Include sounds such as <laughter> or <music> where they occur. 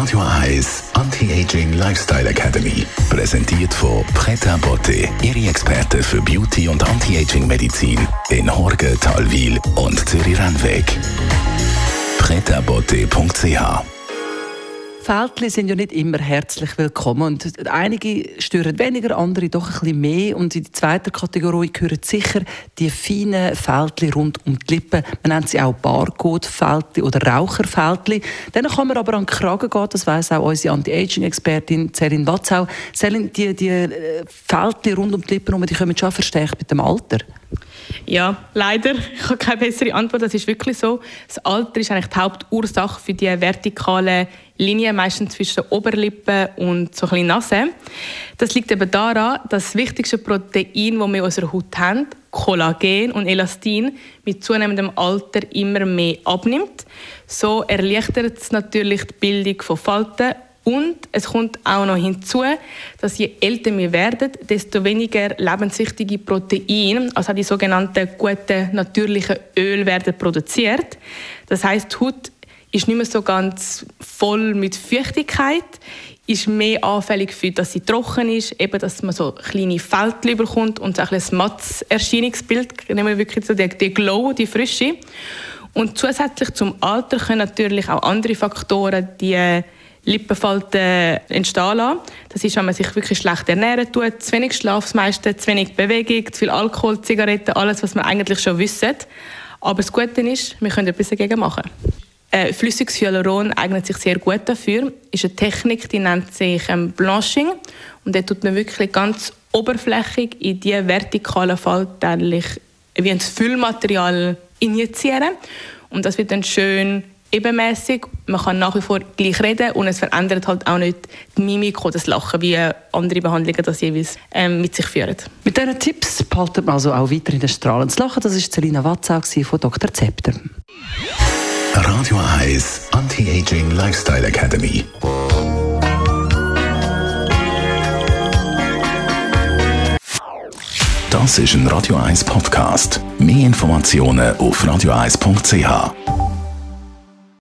Radio Eyes Anti-Aging Lifestyle Academy. Präsentiert von Preta Botte, Ihre Experte für Beauty und Anti-Aging Medizin in Horge, Talwil und Zürich-Rennweg. pretabotte.ch Fältli sind ja nicht immer herzlich willkommen. Und einige stören weniger, andere doch ein bisschen mehr. Und in die zweite Kategorie gehören sicher die feinen Fältli rund um die Lippen. Man nennt sie auch Barcode-Fältli oder Raucherfältli. Dann kann man aber an den Kragen gehen, das weiss auch unsere Anti-Aging-Expertin Celine Watzau. Celine, die, die äh, Fältli rund um die Lippen die kommen schon verstärkt mit dem Alter. Ja, leider. <laughs> Ich habe keine bessere Antwort. Das ist wirklich so. Das Alter ist eigentlich die Hauptursache für die vertikale Linie, meistens zwischen der Oberlippe und so ein Nase. Das liegt eben daran, dass das wichtigste Protein, das wir in unserer Haut haben, Kollagen und Elastin, mit zunehmendem Alter immer mehr abnimmt. So erleichtert es natürlich die Bildung von Falten und es kommt auch noch hinzu, dass je älter wir werden, desto weniger lebenswichtige Proteine, also die sogenannten guten natürlichen Öl, werden produziert. Das heißt, die Haut ist nicht mehr so ganz voll mit Feuchtigkeit, ist mehr anfällig für, dass sie trocken ist, eben, dass man so kleine Fältchen bekommt und so ein, ein mattes Erscheinungsbild, nehmen wir wirklich so den Glow, die Frische. Und zusätzlich zum Alter können natürlich auch andere Faktoren die Lippenfalten entstehen lassen. Das ist, wenn man sich wirklich schlecht ernähren tut, zu wenig Schlaf, das zu wenig Bewegung, zu viel Alkohol, Zigaretten, alles, was man eigentlich schon wissen. Aber das Gute ist, wir können etwas dagegen machen. Äh, flüssiges Hyaluron eignet sich sehr gut dafür. Ist eine Technik, die nennt sich ähm, Blanching. Und da tut man wirklich ganz oberflächig in die vertikalen Falten wie ein Füllmaterial injizieren. Und das wird dann schön ebenmäßig. Man kann nach wie vor gleich reden und es verändert halt auch nicht die Mimik oder das Lachen, wie andere Behandlungen das jeweils ähm, mit sich führen. Mit diesen Tipps behalten wir also auch weiter in den Strahlen zu lachen. Das war Selina Watzau von Dr. Zepter. Radio Eyes Anti-Aging Lifestyle Academy. Das ist ein Radio 1 Podcast. Mehr Informationen auf radio1.ch.